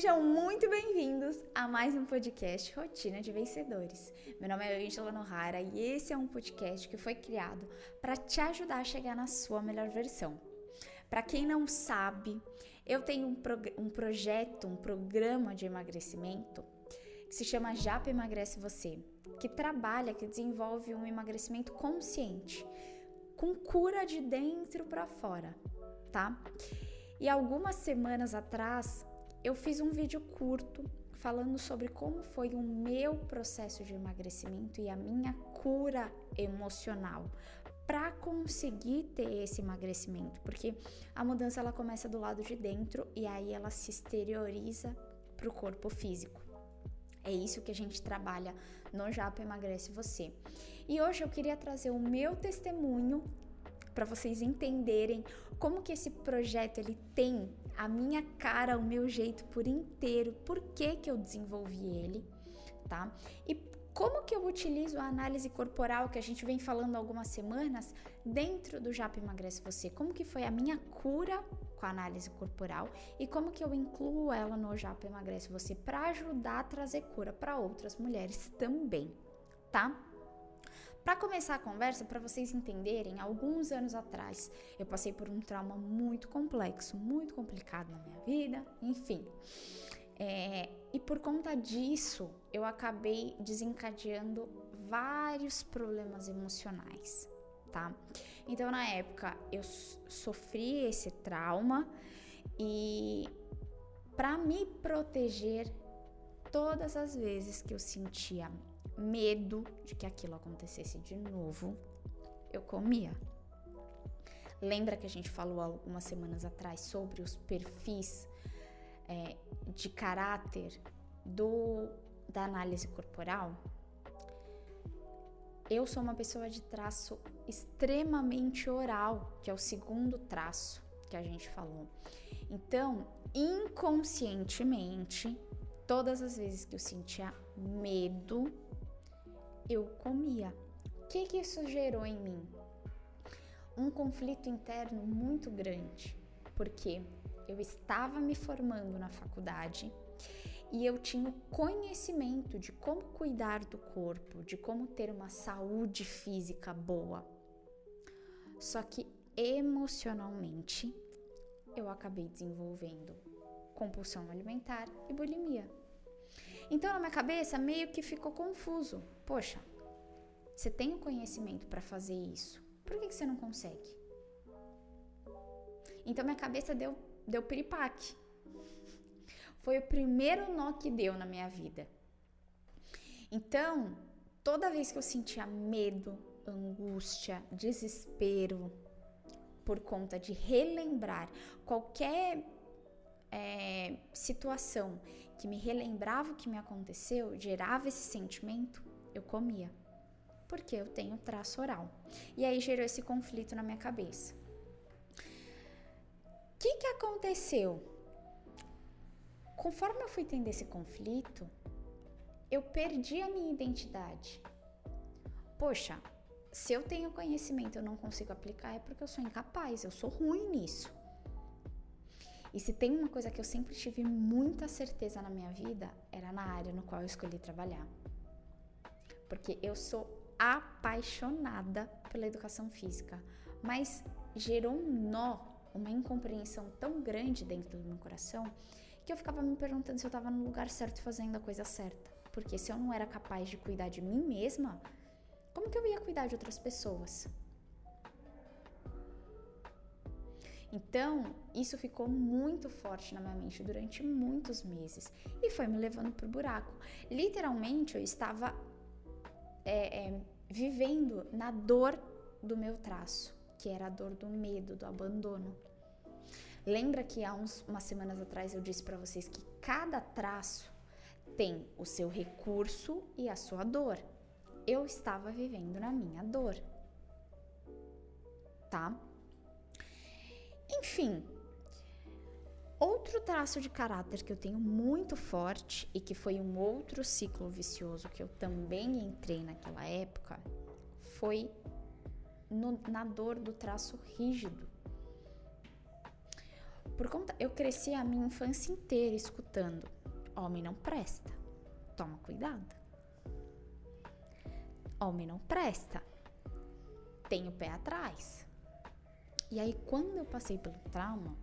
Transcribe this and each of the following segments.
Sejam muito bem-vindos a mais um podcast Rotina de Vencedores. Meu nome é Angela Nohara e esse é um podcast que foi criado para te ajudar a chegar na sua melhor versão. Para quem não sabe, eu tenho um, um projeto, um programa de emagrecimento que se chama Japa Emagrece Você, que trabalha, que desenvolve um emagrecimento consciente, com cura de dentro para fora, tá? E algumas semanas atrás eu fiz um vídeo curto falando sobre como foi o meu processo de emagrecimento e a minha cura emocional para conseguir ter esse emagrecimento, porque a mudança ela começa do lado de dentro e aí ela se exterioriza para o corpo físico. É isso que a gente trabalha no Japa Emagrece Você. E hoje eu queria trazer o meu testemunho para vocês entenderem como que esse projeto ele tem a minha cara, o meu jeito por inteiro, por que que eu desenvolvi ele, tá? E como que eu utilizo a análise corporal que a gente vem falando algumas semanas dentro do Japa Emagrece Você? Como que foi a minha cura com a análise corporal e como que eu incluo ela no Japa Emagrece Você para ajudar a trazer cura para outras mulheres também, tá? Para começar a conversa, para vocês entenderem, alguns anos atrás eu passei por um trauma muito complexo, muito complicado na minha vida, enfim. É, e por conta disso, eu acabei desencadeando vários problemas emocionais, tá? Então, na época, eu sofri esse trauma e para me proteger, todas as vezes que eu sentia medo de que aquilo acontecesse de novo, eu comia. Lembra que a gente falou algumas semanas atrás sobre os perfis é, de caráter do, da análise corporal? Eu sou uma pessoa de traço extremamente oral, que é o segundo traço que a gente falou. Então, inconscientemente, todas as vezes que eu sentia medo, eu comia. O que, que isso gerou em mim? Um conflito interno muito grande, porque eu estava me formando na faculdade e eu tinha o conhecimento de como cuidar do corpo, de como ter uma saúde física boa. Só que emocionalmente eu acabei desenvolvendo compulsão alimentar e bulimia. Então, na minha cabeça, meio que ficou confuso. Poxa, você tem o conhecimento para fazer isso, por que, que você não consegue? Então, minha cabeça deu, deu piripaque. Foi o primeiro nó que deu na minha vida. Então, toda vez que eu sentia medo, angústia, desespero, por conta de relembrar qualquer é, situação que me relembrava o que me aconteceu, gerava esse sentimento, eu comia. Porque eu tenho traço oral. E aí gerou esse conflito na minha cabeça. O que, que aconteceu? Conforme eu fui tendo esse conflito, eu perdi a minha identidade. Poxa, se eu tenho conhecimento e eu não consigo aplicar, é porque eu sou incapaz, eu sou ruim nisso. E se tem uma coisa que eu sempre tive muita certeza na minha vida, era na área no qual eu escolhi trabalhar. Porque eu sou apaixonada pela educação física, mas gerou um nó, uma incompreensão tão grande dentro do meu coração que eu ficava me perguntando se eu estava no lugar certo fazendo a coisa certa. Porque se eu não era capaz de cuidar de mim mesma, como que eu ia cuidar de outras pessoas? Então, isso ficou muito forte na minha mente durante muitos meses e foi me levando para o buraco. Literalmente, eu estava é, é, vivendo na dor do meu traço, que era a dor do medo, do abandono. Lembra que há uns, umas semanas atrás eu disse para vocês que cada traço tem o seu recurso e a sua dor. Eu estava vivendo na minha dor. Tá? Enfim, outro traço de caráter que eu tenho muito forte e que foi um outro ciclo vicioso que eu também entrei naquela época foi no, na dor do traço rígido. por conta, eu cresci a minha infância inteira escutando: homem não presta, toma cuidado. Homem não presta, tem o pé atrás. E aí, quando eu passei pelo trauma,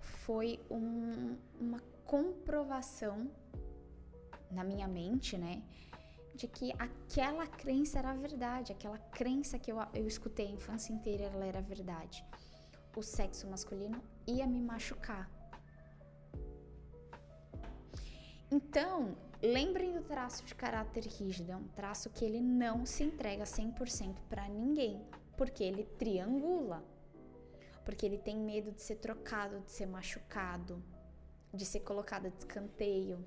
foi um, uma comprovação na minha mente, né? De que aquela crença era verdade, aquela crença que eu, eu escutei a infância inteira, ela era verdade. O sexo masculino ia me machucar. Então, lembrem do traço de caráter rígido, é um traço que ele não se entrega 100% para ninguém, porque ele triangula. Porque ele tem medo de ser trocado, de ser machucado, de ser colocado de escanteio.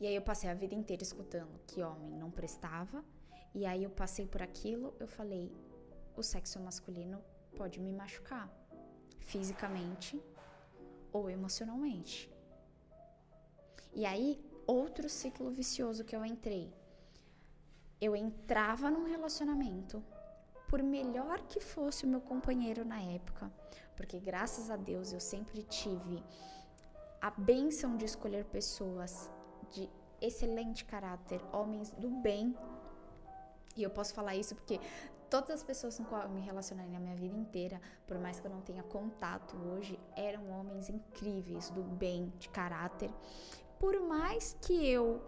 E aí eu passei a vida inteira escutando que homem não prestava. E aí eu passei por aquilo, eu falei, o sexo masculino pode me machucar fisicamente ou emocionalmente. E aí, outro ciclo vicioso que eu entrei. Eu entrava num relacionamento, por melhor que fosse o meu companheiro na época, porque graças a Deus eu sempre tive a benção de escolher pessoas de excelente caráter, homens do bem. E eu posso falar isso porque todas as pessoas com qual eu me relacionei na minha vida inteira, por mais que eu não tenha contato hoje, eram homens incríveis, do bem, de caráter. Por mais que eu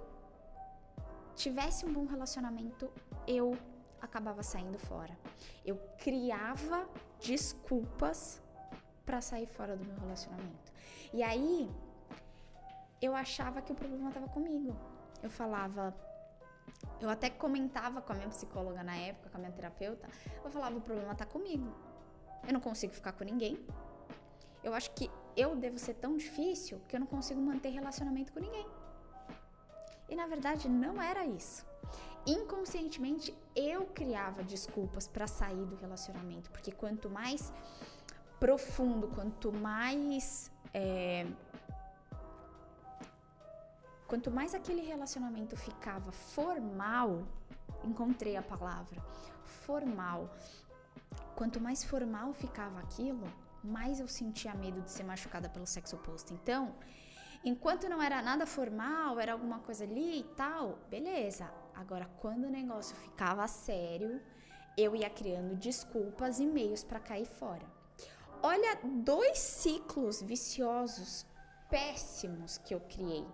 tivesse um bom relacionamento, eu acabava saindo fora. Eu criava desculpas para sair fora do meu relacionamento. E aí eu achava que o problema estava comigo. Eu falava, eu até comentava com a minha psicóloga na época, com a minha terapeuta, eu falava: o problema tá comigo. Eu não consigo ficar com ninguém. Eu acho que eu devo ser tão difícil que eu não consigo manter relacionamento com ninguém. E na verdade não era isso. Inconscientemente eu criava desculpas para sair do relacionamento, porque quanto mais profundo, quanto mais é, Quanto mais aquele relacionamento ficava formal, encontrei a palavra, formal. Quanto mais formal ficava aquilo, mais eu sentia medo de ser machucada pelo sexo oposto. Então, enquanto não era nada formal, era alguma coisa ali e tal, beleza. Agora, quando o negócio ficava sério, eu ia criando desculpas e meios para cair fora. Olha, dois ciclos viciosos péssimos que eu criei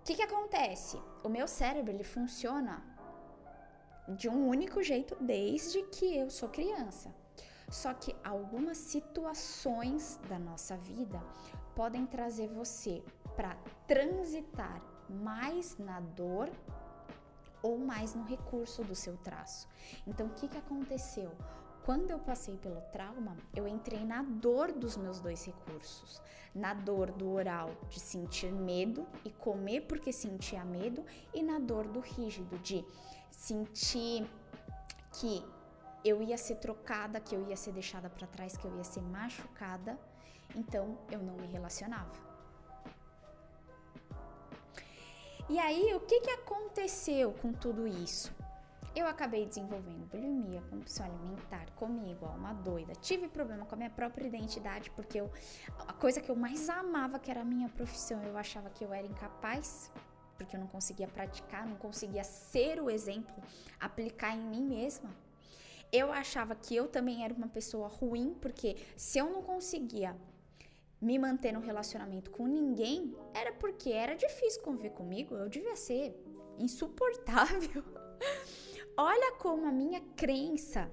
o que, que acontece? O meu cérebro ele funciona de um único jeito desde que eu sou criança. Só que algumas situações da nossa vida podem trazer você para transitar mais na dor ou mais no recurso do seu traço. Então, o que, que aconteceu? Quando eu passei pelo trauma, eu entrei na dor dos meus dois recursos. Na dor do oral, de sentir medo e comer porque sentia medo, e na dor do rígido, de sentir que eu ia ser trocada, que eu ia ser deixada para trás, que eu ia ser machucada, então eu não me relacionava. E aí, o que, que aconteceu com tudo isso? Eu acabei desenvolvendo bulimia, compulsão alimentar, comi igual uma doida. Tive problema com a minha própria identidade, porque eu, a coisa que eu mais amava, que era a minha profissão, eu achava que eu era incapaz, porque eu não conseguia praticar, não conseguia ser o exemplo, aplicar em mim mesma. Eu achava que eu também era uma pessoa ruim, porque se eu não conseguia me manter no relacionamento com ninguém, era porque era difícil conviver comigo, eu devia ser insuportável. Olha como a minha crença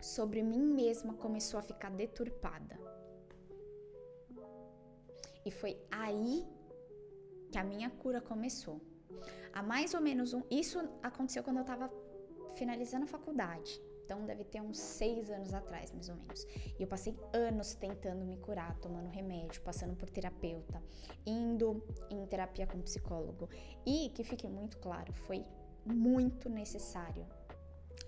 sobre mim mesma começou a ficar deturpada. E foi aí que a minha cura começou. Há mais ou menos um. Isso aconteceu quando eu estava finalizando a faculdade. Então deve ter uns seis anos atrás, mais ou menos. E eu passei anos tentando me curar, tomando remédio, passando por terapeuta, indo em terapia com psicólogo. E que fique muito claro, foi muito necessário.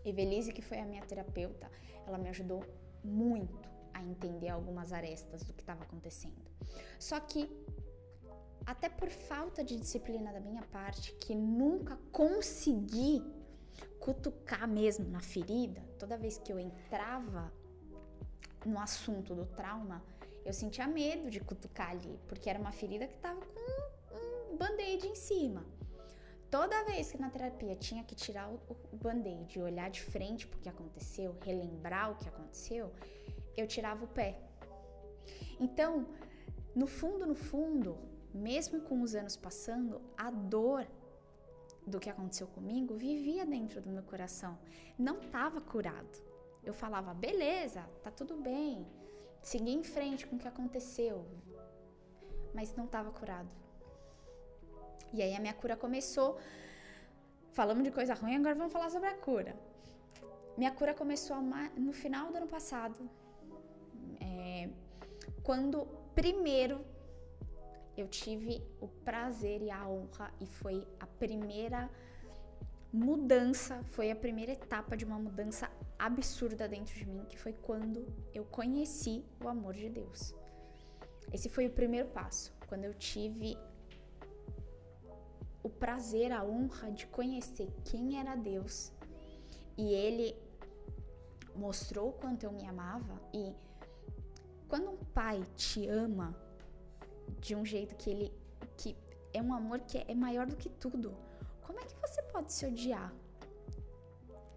Evelise, que foi a minha terapeuta, ela me ajudou muito a entender algumas arestas do que estava acontecendo. Só que, até por falta de disciplina da minha parte, que nunca consegui cutucar mesmo na ferida, toda vez que eu entrava no assunto do trauma, eu sentia medo de cutucar ali, porque era uma ferida que estava com um band-aid em cima. Toda vez que na terapia tinha que tirar o, band-aid olhar de frente para o que aconteceu, relembrar o que aconteceu, eu tirava o pé. Então, no fundo, no fundo, mesmo com os anos passando, a dor do que aconteceu comigo vivia dentro do meu coração. Não estava curado. Eu falava, beleza, tá tudo bem, segui em frente com o que aconteceu, mas não estava curado. E aí a minha cura começou. Falamos de coisa ruim, agora vamos falar sobre a cura. Minha cura começou no final do ano passado, é, quando primeiro eu tive o prazer e a honra e foi a primeira mudança, foi a primeira etapa de uma mudança absurda dentro de mim, que foi quando eu conheci o amor de Deus. Esse foi o primeiro passo, quando eu tive o prazer, a honra de conhecer quem era Deus e Ele mostrou quanto eu me amava. E quando um pai te ama de um jeito que ele que é um amor que é maior do que tudo, como é que você pode se odiar?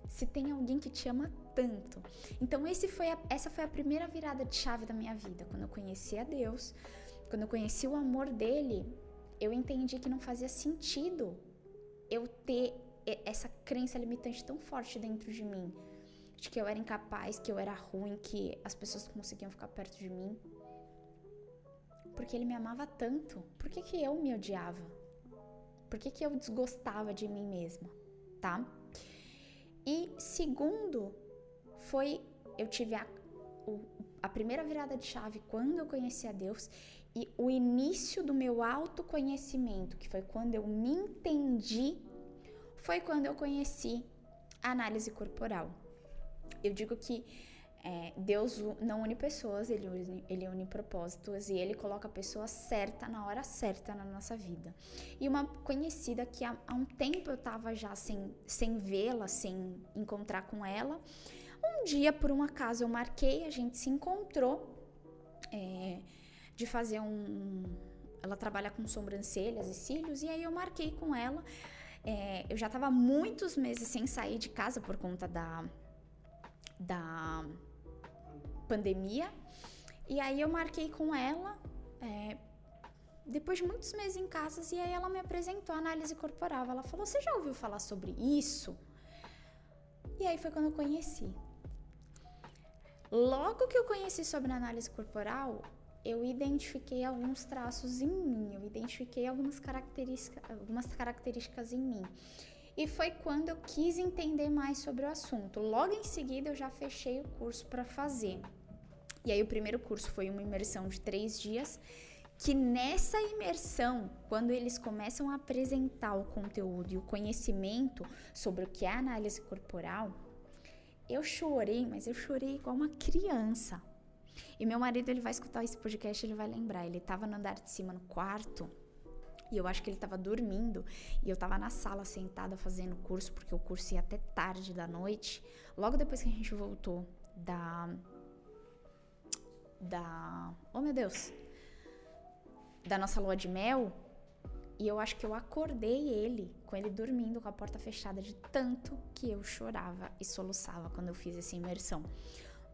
Se tem alguém que te ama tanto. Então foi a, essa foi a primeira virada de chave da minha vida, quando eu conheci a Deus, quando eu conheci o amor dele, eu entendi que não fazia sentido eu ter essa crença limitante tão forte dentro de mim, de que eu era incapaz, que eu era ruim, que as pessoas conseguiam ficar perto de mim. Porque ele me amava tanto. Por que, que eu me odiava? Por que, que eu desgostava de mim mesma, tá? E segundo, foi eu tive a, o, a primeira virada de chave quando eu conheci a Deus e o início do meu autoconhecimento, que foi quando eu me entendi, foi quando eu conheci a análise corporal. Eu digo que é, Deus não une pessoas, ele une, ele une propósitos e ele coloca a pessoa certa na hora certa na nossa vida. E uma conhecida que há, há um tempo eu tava já sem, sem vê-la, sem encontrar com ela. Um dia, por um acaso, eu marquei, a gente se encontrou. É, de fazer um. Ela trabalha com sobrancelhas e cílios, e aí eu marquei com ela. É, eu já estava muitos meses sem sair de casa por conta da, da pandemia. E aí eu marquei com ela. É, depois de muitos meses em casa, e aí ela me apresentou a análise corporal. Ela falou: Você já ouviu falar sobre isso? E aí foi quando eu conheci. Logo que eu conheci sobre análise corporal, eu identifiquei alguns traços em mim, eu identifiquei algumas características, algumas características em mim. E foi quando eu quis entender mais sobre o assunto. Logo em seguida, eu já fechei o curso para fazer. E aí, o primeiro curso foi uma imersão de três dias. Que nessa imersão, quando eles começam a apresentar o conteúdo e o conhecimento sobre o que é análise corporal, eu chorei, mas eu chorei igual uma criança e meu marido, ele vai escutar esse podcast, ele vai lembrar. Ele tava no andar de cima, no quarto, e eu acho que ele tava dormindo. E eu tava na sala sentada fazendo o curso, porque o curso ia até tarde da noite. Logo depois que a gente voltou da. Da. Oh meu Deus! Da nossa lua de mel. E eu acho que eu acordei ele com ele dormindo com a porta fechada de tanto que eu chorava e soluçava quando eu fiz essa imersão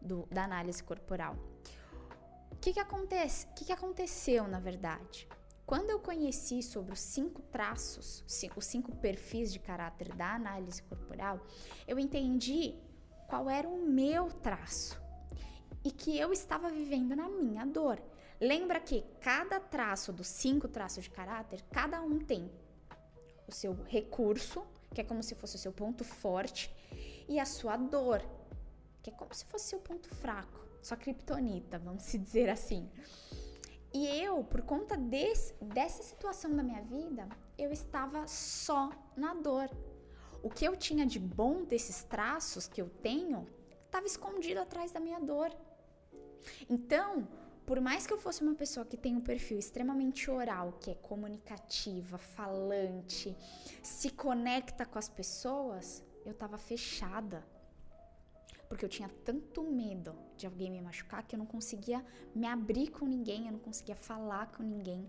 do, da análise corporal. O que, que acontece? O que, que aconteceu, na verdade? Quando eu conheci sobre os cinco traços, os cinco perfis de caráter da análise corporal, eu entendi qual era o meu traço e que eu estava vivendo na minha dor. Lembra que cada traço dos cinco traços de caráter, cada um tem o seu recurso, que é como se fosse o seu ponto forte, e a sua dor, que é como se fosse o seu ponto fraco sua criptonita, vamos se dizer assim. E eu, por conta desse, dessa situação da minha vida, eu estava só na dor. O que eu tinha de bom desses traços que eu tenho estava escondido atrás da minha dor. Então, por mais que eu fosse uma pessoa que tem um perfil extremamente oral, que é comunicativa, falante, se conecta com as pessoas, eu estava fechada. Porque eu tinha tanto medo de alguém me machucar que eu não conseguia me abrir com ninguém, eu não conseguia falar com ninguém,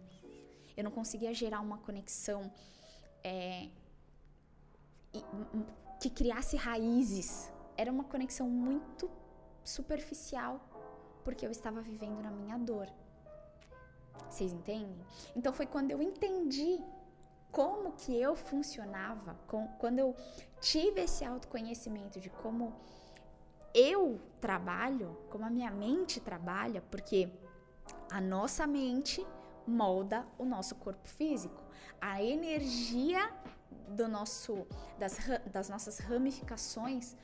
eu não conseguia gerar uma conexão é, que criasse raízes. Era uma conexão muito superficial, porque eu estava vivendo na minha dor. Vocês entendem? Então foi quando eu entendi como que eu funcionava, com, quando eu tive esse autoconhecimento de como eu trabalho, como a minha mente trabalha, porque a nossa mente molda o nosso corpo físico. A energia do nosso das, das nossas ramificações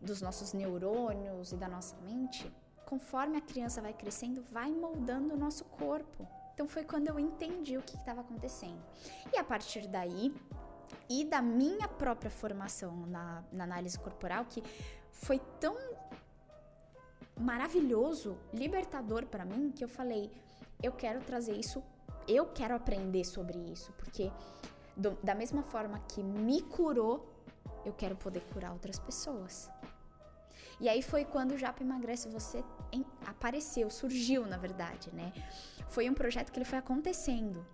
dos nossos neurônios e da nossa mente, conforme a criança vai crescendo, vai moldando o nosso corpo. Então foi quando eu entendi o que estava acontecendo. E a partir daí, e da minha própria formação na, na análise corporal, que foi tão maravilhoso, libertador para mim, que eu falei: eu quero trazer isso, eu quero aprender sobre isso, porque do, da mesma forma que me curou, eu quero poder curar outras pessoas. E aí foi quando o Japa Emagrece Você em, apareceu, surgiu na verdade, né? Foi um projeto que ele foi acontecendo.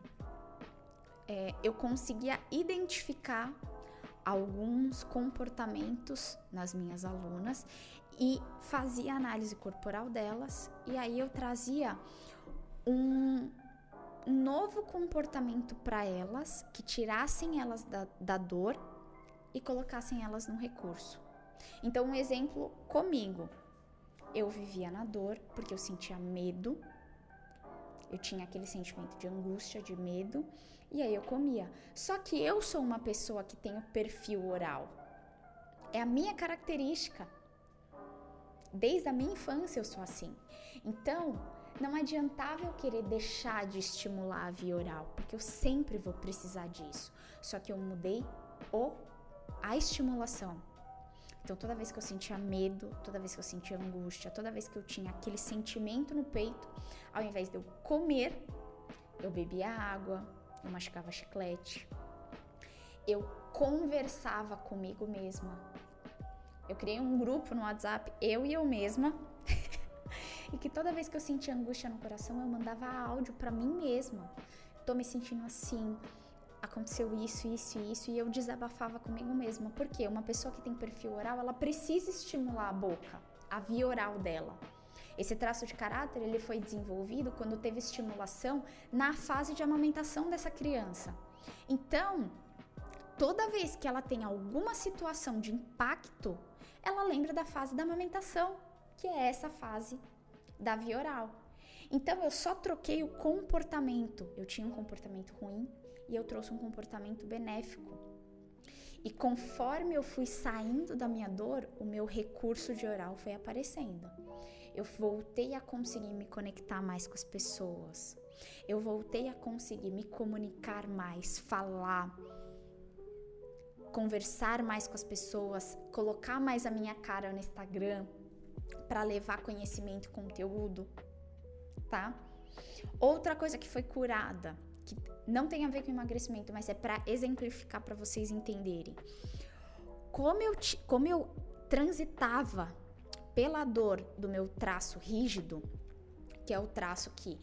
É, eu conseguia identificar alguns comportamentos nas minhas alunas e fazia análise corporal delas e aí eu trazia um novo comportamento para elas que tirassem elas da, da dor e colocassem elas num recurso. Então, um exemplo comigo. Eu vivia na dor porque eu sentia medo. Eu tinha aquele sentimento de angústia, de medo, e aí eu comia. Só que eu sou uma pessoa que tem o perfil oral. É a minha característica. Desde a minha infância eu sou assim. Então, não adiantava eu querer deixar de estimular a via oral, porque eu sempre vou precisar disso. Só que eu mudei o a estimulação. Então, toda vez que eu sentia medo, toda vez que eu sentia angústia, toda vez que eu tinha aquele sentimento no peito, ao invés de eu comer, eu bebia água, eu masticava chiclete, eu conversava comigo mesma. Eu criei um grupo no WhatsApp, eu e eu mesma, e que toda vez que eu sentia angústia no coração, eu mandava áudio para mim mesma. Tô me sentindo assim, aconteceu isso, isso e isso, e eu desabafava comigo mesma. Porque uma pessoa que tem perfil oral, ela precisa estimular a boca, a via oral dela. Esse traço de caráter ele foi desenvolvido quando teve estimulação na fase de amamentação dessa criança. Então, toda vez que ela tem alguma situação de impacto, ela lembra da fase da amamentação, que é essa fase da via oral. Então eu só troquei o comportamento. Eu tinha um comportamento ruim, e eu trouxe um comportamento benéfico. E conforme eu fui saindo da minha dor, o meu recurso de oral foi aparecendo. Eu voltei a conseguir me conectar mais com as pessoas. Eu voltei a conseguir me comunicar mais, falar, conversar mais com as pessoas, colocar mais a minha cara no Instagram para levar conhecimento e conteúdo, tá? Outra coisa que foi curada, que não tem a ver com emagrecimento, mas é para exemplificar para vocês entenderem. Como eu, como eu transitava pela dor do meu traço rígido, que é o traço que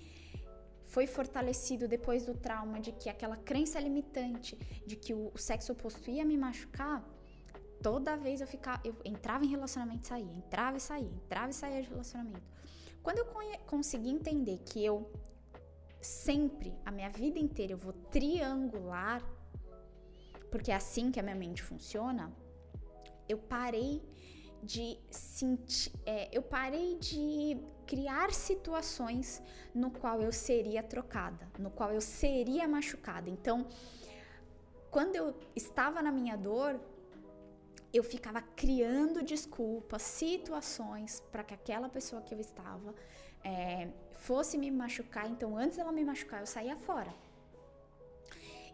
foi fortalecido depois do trauma de que aquela crença limitante de que o, o sexo oposto ia me machucar, toda vez eu ficava, eu entrava em relacionamento e saía, entrava e saía, entrava e saía de relacionamento. Quando eu consegui entender que eu sempre, a minha vida inteira, eu vou triangular, porque é assim que a minha mente funciona, eu parei de sentir, é, eu parei de criar situações no qual eu seria trocada, no qual eu seria machucada. Então, quando eu estava na minha dor, eu ficava criando desculpas, situações para que aquela pessoa que eu estava é, fosse me machucar, então antes dela me machucar, eu saía fora.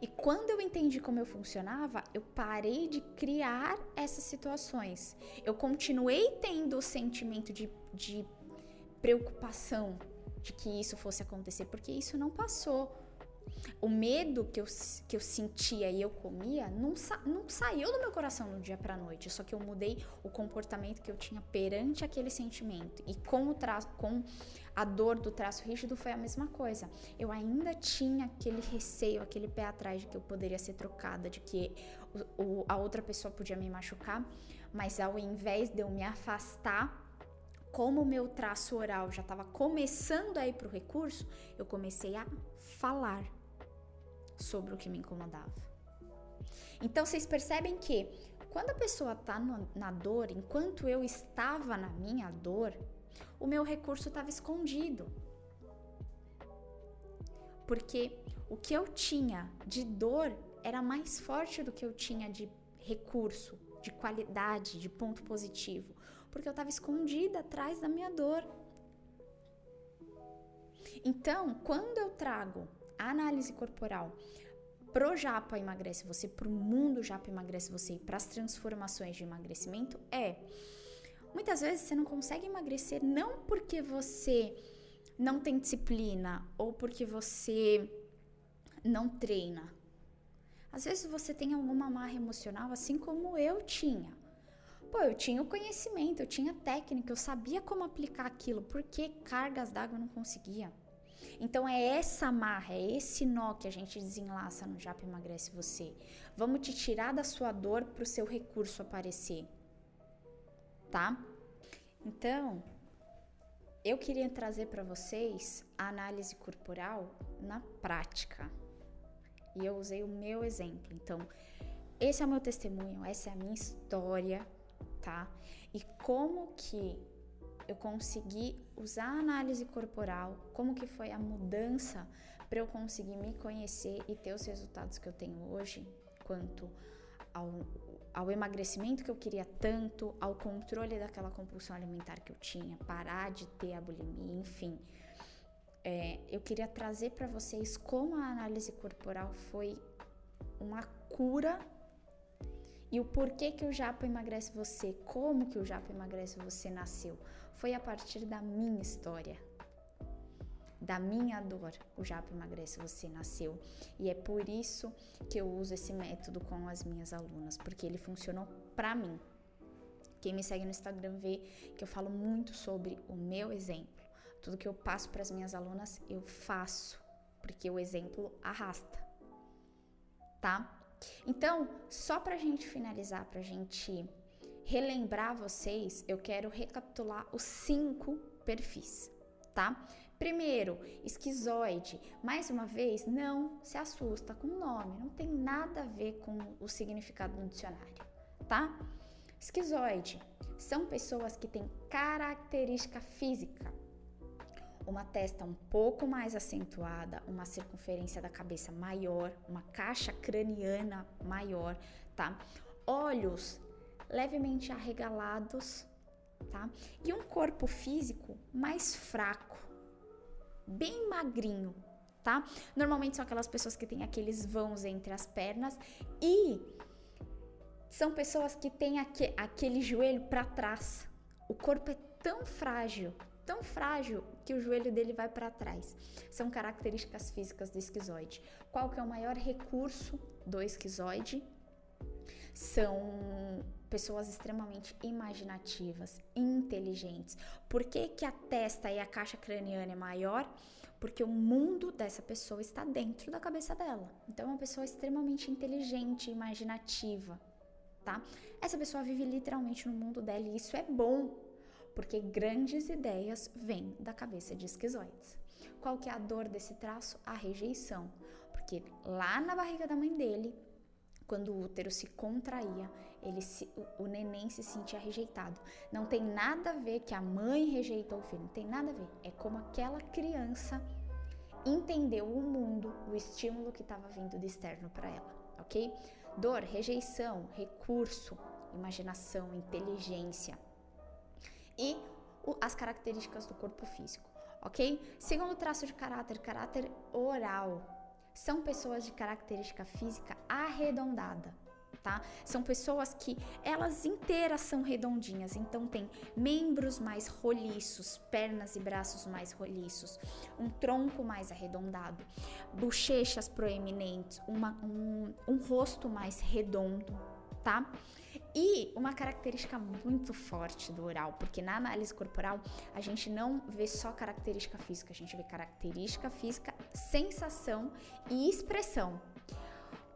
E quando eu entendi como eu funcionava, eu parei de criar essas situações. Eu continuei tendo o sentimento de, de preocupação de que isso fosse acontecer, porque isso não passou. O medo que eu, que eu sentia e eu comia não, sa não saiu do meu coração no dia pra noite, só que eu mudei o comportamento que eu tinha perante aquele sentimento. E com, o traço, com a dor do traço rígido foi a mesma coisa. Eu ainda tinha aquele receio, aquele pé atrás de que eu poderia ser trocada, de que o, o, a outra pessoa podia me machucar, mas ao invés de eu me afastar como o meu traço oral já estava começando a ir para o recurso, eu comecei a falar sobre o que me incomodava. Então vocês percebem que quando a pessoa está na dor, enquanto eu estava na minha dor, o meu recurso estava escondido. Porque o que eu tinha de dor era mais forte do que eu tinha de recurso, de qualidade, de ponto positivo porque eu estava escondida atrás da minha dor. Então, quando eu trago análise corporal pro Japa Emagrece Você, pro mundo Japa Emagrece Você e para as transformações de emagrecimento, é muitas vezes você não consegue emagrecer não porque você não tem disciplina ou porque você não treina. Às vezes você tem alguma marra emocional, assim como eu tinha. Pô, eu tinha o conhecimento, eu tinha técnica, eu sabia como aplicar aquilo, por que cargas d'água eu não conseguia? Então é essa marra, é esse nó que a gente desenlaça no Japa Emagrece Você. Vamos te tirar da sua dor para o seu recurso aparecer. Tá? Então, eu queria trazer para vocês a análise corporal na prática. E eu usei o meu exemplo. Então, esse é o meu testemunho, essa é a minha história tá? E como que eu consegui usar a análise corporal, como que foi a mudança para eu conseguir me conhecer e ter os resultados que eu tenho hoje, quanto ao, ao emagrecimento que eu queria tanto, ao controle daquela compulsão alimentar que eu tinha, parar de ter a bulimia, enfim. É, eu queria trazer para vocês como a análise corporal foi uma cura e o porquê que o Japa Emagrece Você, como que o Japa Emagrece Você nasceu, foi a partir da minha história, da minha dor, o Japa Emagrece Você nasceu. E é por isso que eu uso esse método com as minhas alunas, porque ele funcionou para mim. Quem me segue no Instagram vê que eu falo muito sobre o meu exemplo. Tudo que eu passo para as minhas alunas, eu faço, porque o exemplo arrasta. Tá? Então, só para a gente finalizar, para a gente relembrar vocês, eu quero recapitular os cinco perfis, tá? Primeiro, esquizoide. Mais uma vez, não se assusta com o nome, não tem nada a ver com o significado no dicionário, tá? Esquizoide são pessoas que têm característica física uma testa um pouco mais acentuada, uma circunferência da cabeça maior, uma caixa craniana maior, tá? Olhos levemente arregalados, tá? E um corpo físico mais fraco, bem magrinho, tá? Normalmente são aquelas pessoas que têm aqueles vãos entre as pernas e são pessoas que têm aquele joelho para trás. O corpo é tão frágil, tão frágil que o joelho dele vai para trás. São características físicas do esquizoide. Qual que é o maior recurso do esquizoide? São pessoas extremamente imaginativas, inteligentes. Por que, que a testa e a caixa craniana é maior? Porque o mundo dessa pessoa está dentro da cabeça dela. Então é uma pessoa extremamente inteligente, imaginativa, tá? Essa pessoa vive literalmente no mundo dela e isso é bom, porque grandes ideias vêm da cabeça de esquizoides. Qual que é a dor desse traço? A rejeição, porque lá na barriga da mãe dele, quando o útero se contraía, ele se, o, neném se sentia rejeitado. Não tem nada a ver que a mãe rejeitou o filho, não tem nada a ver. É como aquela criança entendeu o mundo, o estímulo que estava vindo de externo para ela, ok? Dor, rejeição, recurso, imaginação, inteligência e o, as características do corpo físico, ok? Segundo traço de caráter, caráter oral. São pessoas de característica física arredondada, Tá? São pessoas que elas inteiras são redondinhas, então tem membros mais roliços, pernas e braços mais roliços, um tronco mais arredondado, bochechas proeminentes, uma, um, um rosto mais redondo, tá? E uma característica muito forte do oral, porque na análise corporal a gente não vê só característica física, a gente vê característica física, sensação e expressão.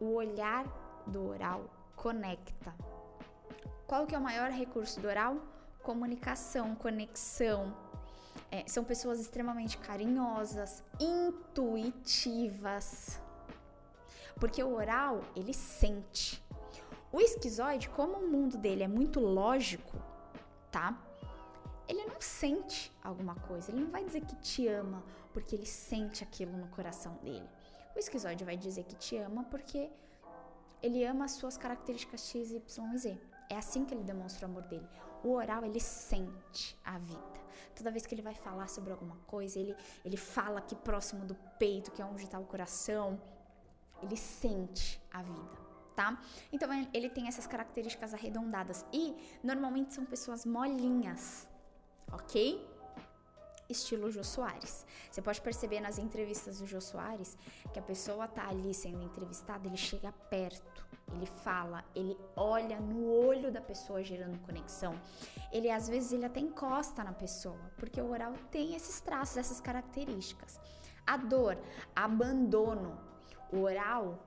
O olhar do oral conecta. Qual que é o maior recurso do oral? Comunicação, conexão. É, são pessoas extremamente carinhosas, intuitivas. Porque o oral, ele sente. O esquizoide, como o mundo dele é muito lógico, tá? Ele não sente alguma coisa, ele não vai dizer que te ama porque ele sente aquilo no coração dele. O esquizoide vai dizer que te ama porque ele ama as suas características X, Y e Z. É assim que ele demonstra o amor dele. O oral, ele sente a vida. Toda vez que ele vai falar sobre alguma coisa, ele, ele fala aqui próximo do peito, que é onde está o coração. Ele sente a vida tá? Então ele tem essas características arredondadas e normalmente são pessoas molinhas, ok? Estilo Jô Soares. Você pode perceber nas entrevistas do Jô Soares que a pessoa tá ali sendo entrevistada, ele chega perto, ele fala, ele olha no olho da pessoa gerando conexão. Ele às vezes ele até encosta na pessoa, porque o oral tem esses traços, essas características. A dor, abandono. O oral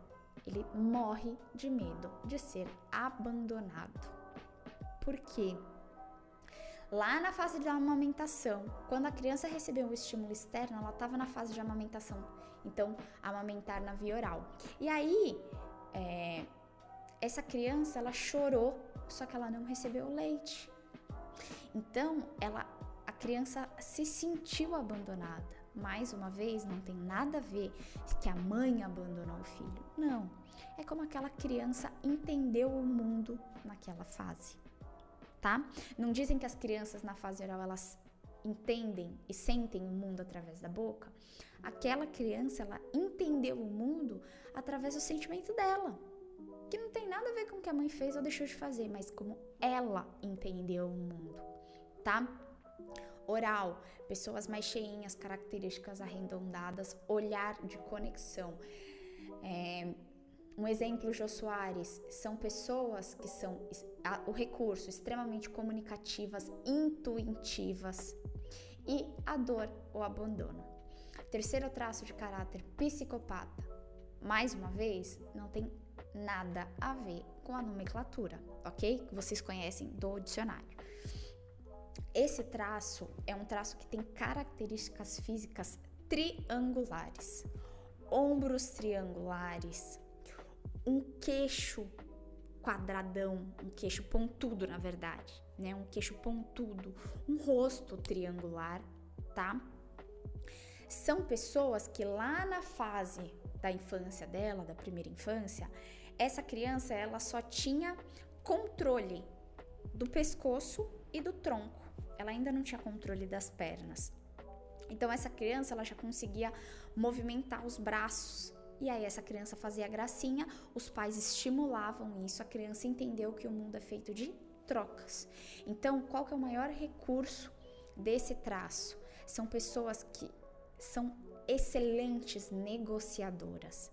ele morre de medo de ser abandonado. Por quê? Lá na fase da amamentação, quando a criança recebeu um estímulo externo, ela estava na fase de amamentação. Então, amamentar na via oral. E aí, é, essa criança, ela chorou, só que ela não recebeu leite. Então, ela, a criança se sentiu abandonada mais uma vez, não tem nada a ver que a mãe abandonou o filho. Não. É como aquela criança entendeu o mundo naquela fase. Tá? Não dizem que as crianças na fase oral elas entendem e sentem o mundo através da boca? Aquela criança, ela entendeu o mundo através do sentimento dela. Que não tem nada a ver com o que a mãe fez ou deixou de fazer, mas como ela entendeu o mundo, tá? Oral, pessoas mais cheinhas, características arredondadas, olhar de conexão. É, um exemplo, Jô Soares, são pessoas que são o recurso extremamente comunicativas, intuitivas e a dor ou abandono. Terceiro traço de caráter, psicopata. Mais uma vez, não tem nada a ver com a nomenclatura, ok? Que vocês conhecem do dicionário. Esse traço é um traço que tem características físicas triangulares, ombros triangulares, um queixo quadradão, um queixo pontudo, na verdade, né? Um queixo pontudo, um rosto triangular, tá? São pessoas que lá na fase da infância dela, da primeira infância, essa criança ela só tinha controle do pescoço e do tronco ela ainda não tinha controle das pernas. Então essa criança ela já conseguia movimentar os braços. E aí essa criança fazia gracinha, os pais estimulavam isso, a criança entendeu que o mundo é feito de trocas. Então, qual que é o maior recurso desse traço? São pessoas que são excelentes negociadoras.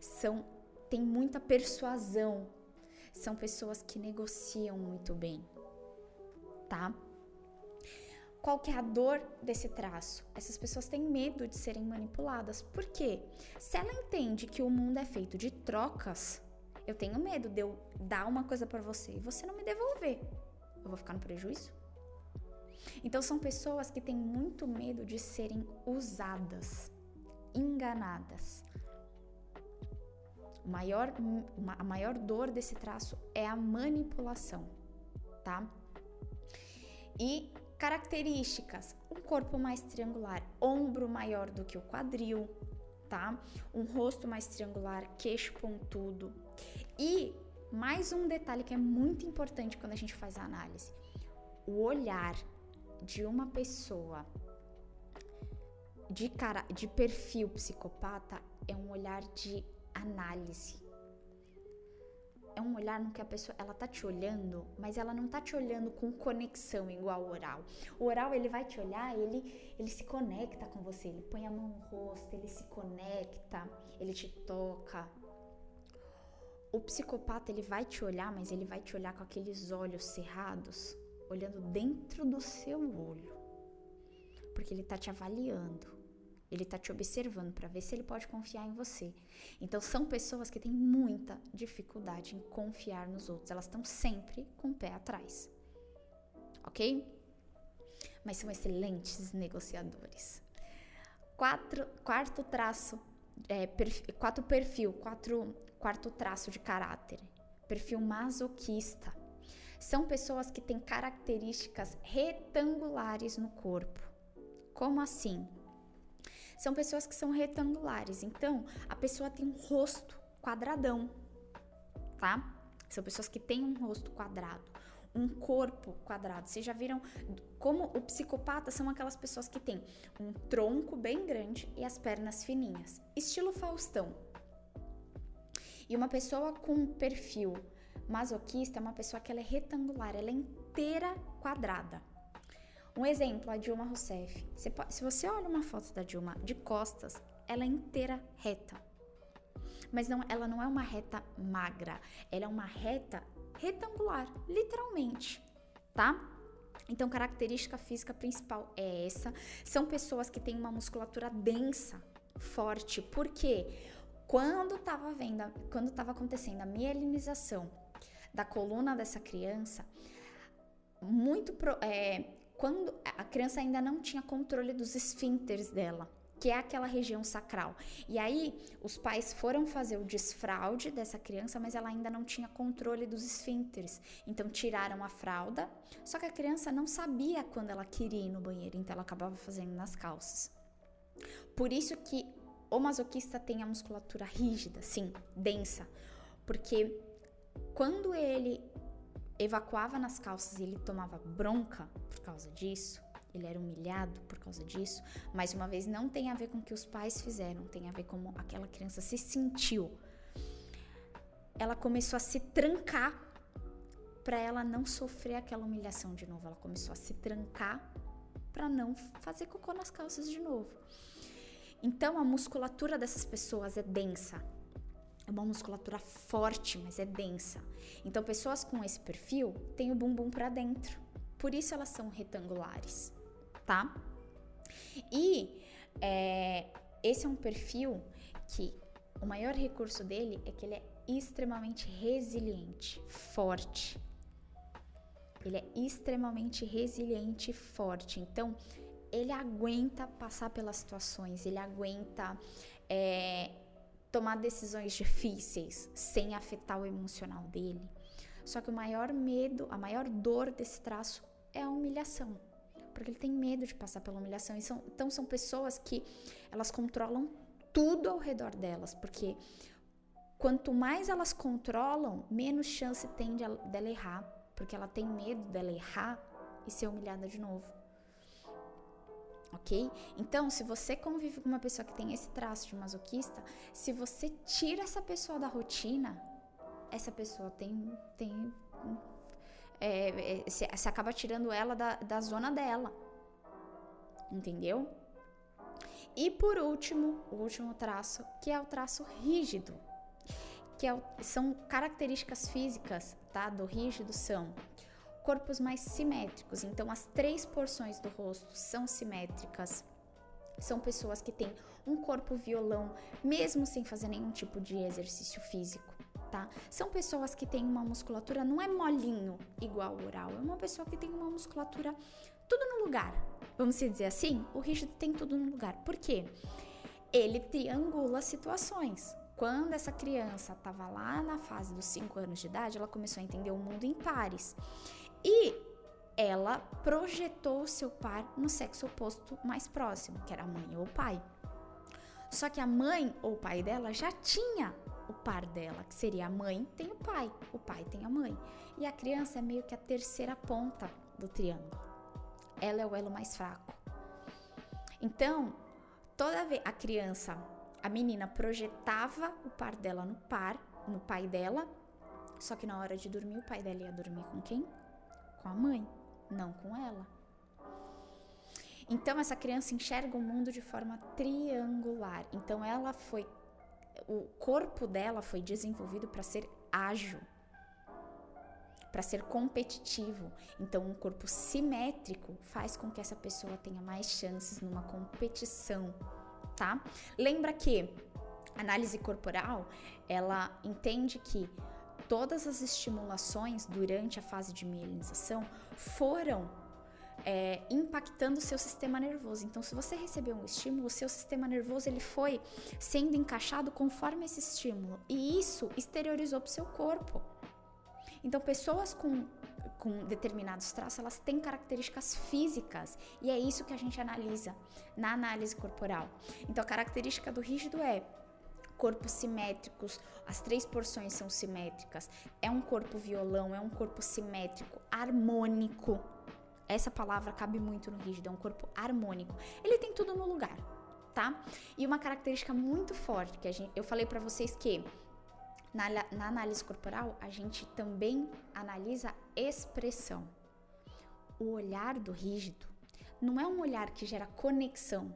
São têm muita persuasão. São pessoas que negociam muito bem. Tá? Qual que é a dor desse traço? Essas pessoas têm medo de serem manipuladas. Por quê? Se ela entende que o mundo é feito de trocas, eu tenho medo de eu dar uma coisa para você e você não me devolver. Eu vou ficar no prejuízo? Então são pessoas que têm muito medo de serem usadas, enganadas. O maior, a maior dor desse traço é a manipulação, tá? E Características: um corpo mais triangular, ombro maior do que o quadril, tá? Um rosto mais triangular, queixo pontudo. E mais um detalhe que é muito importante quando a gente faz a análise: o olhar de uma pessoa de, cara, de perfil psicopata é um olhar de análise. É um olhar no que a pessoa ela tá te olhando, mas ela não tá te olhando com conexão igual o oral. O oral ele vai te olhar, ele ele se conecta com você, ele põe a mão no rosto, ele se conecta, ele te toca. O psicopata ele vai te olhar, mas ele vai te olhar com aqueles olhos cerrados, olhando dentro do seu olho. Porque ele tá te avaliando. Ele está te observando para ver se ele pode confiar em você. Então, são pessoas que têm muita dificuldade em confiar nos outros. Elas estão sempre com o pé atrás. Ok? Mas são excelentes negociadores. Quatro, quarto traço, é, perfil, quatro perfil, quatro, quarto traço de caráter. Perfil masoquista. São pessoas que têm características retangulares no corpo. Como assim? São pessoas que são retangulares. Então, a pessoa tem um rosto quadradão, tá? São pessoas que têm um rosto quadrado, um corpo quadrado. Vocês já viram como o psicopata são aquelas pessoas que têm um tronco bem grande e as pernas fininhas, estilo Faustão. E uma pessoa com perfil masoquista é uma pessoa que ela é retangular, ela é inteira quadrada. Um exemplo, a Dilma Rousseff. Se você olha uma foto da Dilma de costas, ela é inteira reta. Mas não, ela não é uma reta magra, ela é uma reta retangular, literalmente, tá? Então, característica física principal é essa. São pessoas que têm uma musculatura densa, forte. Por quê? Quando estava vendo, quando estava acontecendo a mielinização da coluna dessa criança, muito é, quando a criança ainda não tinha controle dos esfínteres dela, que é aquela região sacral. E aí os pais foram fazer o desfraude dessa criança, mas ela ainda não tinha controle dos esfínteres. Então tiraram a fralda, só que a criança não sabia quando ela queria ir no banheiro, então ela acabava fazendo nas calças. Por isso que o masoquista tem a musculatura rígida, sim, densa, porque quando ele evacuava nas calças e ele tomava bronca por causa disso, ele era humilhado por causa disso, mais uma vez não tem a ver com o que os pais fizeram, tem a ver com como aquela criança se sentiu. Ela começou a se trancar para ela não sofrer aquela humilhação de novo. Ela começou a se trancar para não fazer cocô nas calças de novo. Então a musculatura dessas pessoas é densa, é uma musculatura forte, mas é densa. Então, pessoas com esse perfil têm o bumbum para dentro. Por isso elas são retangulares, tá? E é, esse é um perfil que o maior recurso dele é que ele é extremamente resiliente, forte. Ele é extremamente resiliente e forte. Então, ele aguenta passar pelas situações, ele aguenta é, tomar decisões difíceis sem afetar o emocional dele. Só que o maior medo, a maior dor desse traço é a humilhação. Porque ele tem medo de passar pela humilhação. São, então são pessoas que elas controlam tudo ao redor delas. Porque quanto mais elas controlam, menos chance tem de, dela errar. Porque ela tem medo dela errar e ser humilhada de novo ok? Então, se você convive com uma pessoa que tem esse traço de masoquista, se você tira essa pessoa da rotina, essa pessoa tem. tem é, é, você acaba tirando ela da, da zona dela. Entendeu? E por último, o último traço, que é o traço rígido, que é o, são características físicas tá, do rígido são corpos mais simétricos. Então, as três porções do rosto são simétricas. São pessoas que têm um corpo violão, mesmo sem fazer nenhum tipo de exercício físico, tá? São pessoas que têm uma musculatura, não é molinho igual oral, é uma pessoa que tem uma musculatura tudo no lugar. Vamos dizer assim? O rígido tem tudo no lugar. Por quê? Ele triangula situações. Quando essa criança estava lá na fase dos 5 anos de idade, ela começou a entender o mundo em pares. E ela projetou seu par no sexo oposto mais próximo, que era a mãe ou o pai. Só que a mãe ou o pai dela já tinha o par dela, que seria a mãe tem o pai, o pai tem a mãe. E a criança é meio que a terceira ponta do triângulo. Ela é o elo mais fraco. Então, toda vez a criança, a menina projetava o par dela no par, no pai dela, Só que na hora de dormir, o pai dela ia dormir com quem? Com a mãe, não com ela. Então essa criança enxerga o mundo de forma triangular. Então ela foi o corpo dela foi desenvolvido para ser ágil, para ser competitivo. Então, um corpo simétrico faz com que essa pessoa tenha mais chances numa competição, tá? Lembra que análise corporal, ela entende que todas as estimulações durante a fase de mielinização foram é, impactando o seu sistema nervoso. Então, se você recebeu um estímulo, o seu sistema nervoso ele foi sendo encaixado conforme esse estímulo e isso exteriorizou para o seu corpo. Então, pessoas com, com determinados traços, elas têm características físicas e é isso que a gente analisa na análise corporal. Então, a característica do rígido é corpos simétricos, as três porções são simétricas, é um corpo violão, é um corpo simétrico, harmônico. Essa palavra cabe muito no rígido, é um corpo harmônico. Ele tem tudo no lugar, tá? E uma característica muito forte que a gente, eu falei para vocês que na, na análise corporal, a gente também analisa expressão. O olhar do rígido não é um olhar que gera conexão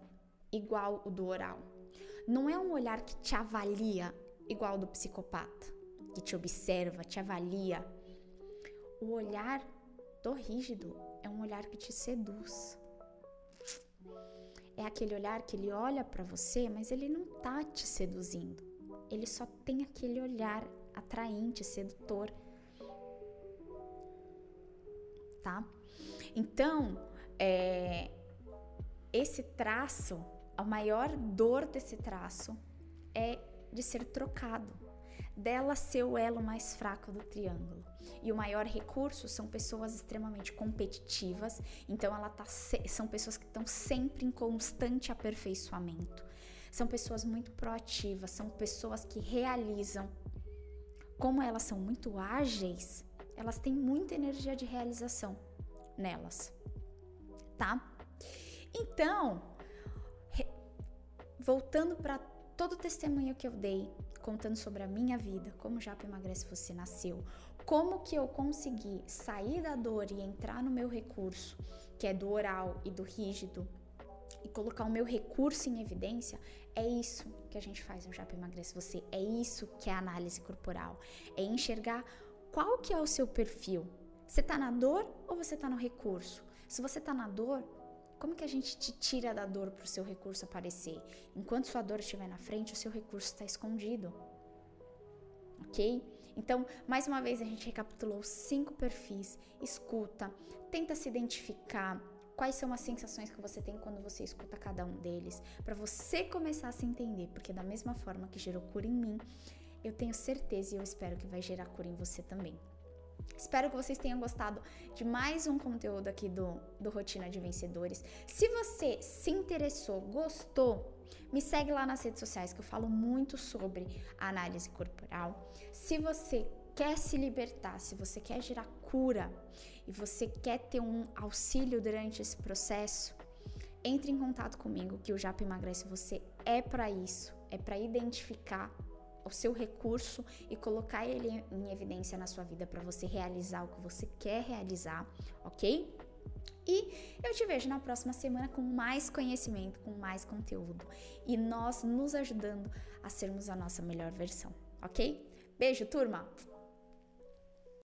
igual o do oral. Não é um olhar que te avalia igual do psicopata, que te observa, te avalia. O olhar do rígido é um olhar que te seduz. É aquele olhar que ele olha para você, mas ele não tá te seduzindo ele só tem aquele olhar atraente, sedutor. Tá? Então, é, esse traço, a maior dor desse traço é de ser trocado, dela ser o elo mais fraco do triângulo. E o maior recurso são pessoas extremamente competitivas, então ela tá, são pessoas que estão sempre em constante aperfeiçoamento. São pessoas muito proativas, são pessoas que realizam. Como elas são muito ágeis, elas têm muita energia de realização nelas, tá? Então. Voltando para todo o testemunho que eu dei, contando sobre a minha vida, como Japa Emagrece Você nasceu, como que eu consegui sair da dor e entrar no meu recurso, que é do oral e do rígido, e colocar o meu recurso em evidência, é isso que a gente faz no Japa Emagrece Você. É isso que é a análise corporal. É enxergar qual que é o seu perfil. Você tá na dor ou você tá no recurso? Se você tá na dor, como que a gente te tira da dor para o seu recurso aparecer? Enquanto sua dor estiver na frente, o seu recurso está escondido. Ok? Então, mais uma vez, a gente recapitulou cinco perfis. Escuta, tenta se identificar quais são as sensações que você tem quando você escuta cada um deles, para você começar a se entender, porque da mesma forma que gerou cura em mim, eu tenho certeza e eu espero que vai gerar cura em você também. Espero que vocês tenham gostado de mais um conteúdo aqui do, do Rotina de Vencedores. Se você se interessou, gostou, me segue lá nas redes sociais que eu falo muito sobre análise corporal. Se você quer se libertar, se você quer gerar cura e você quer ter um auxílio durante esse processo, entre em contato comigo que o Japa Emagrece Você é para isso, é para identificar o seu recurso e colocar ele em evidência na sua vida para você realizar o que você quer realizar, ok? E eu te vejo na próxima semana com mais conhecimento, com mais conteúdo e nós nos ajudando a sermos a nossa melhor versão, ok? Beijo, turma!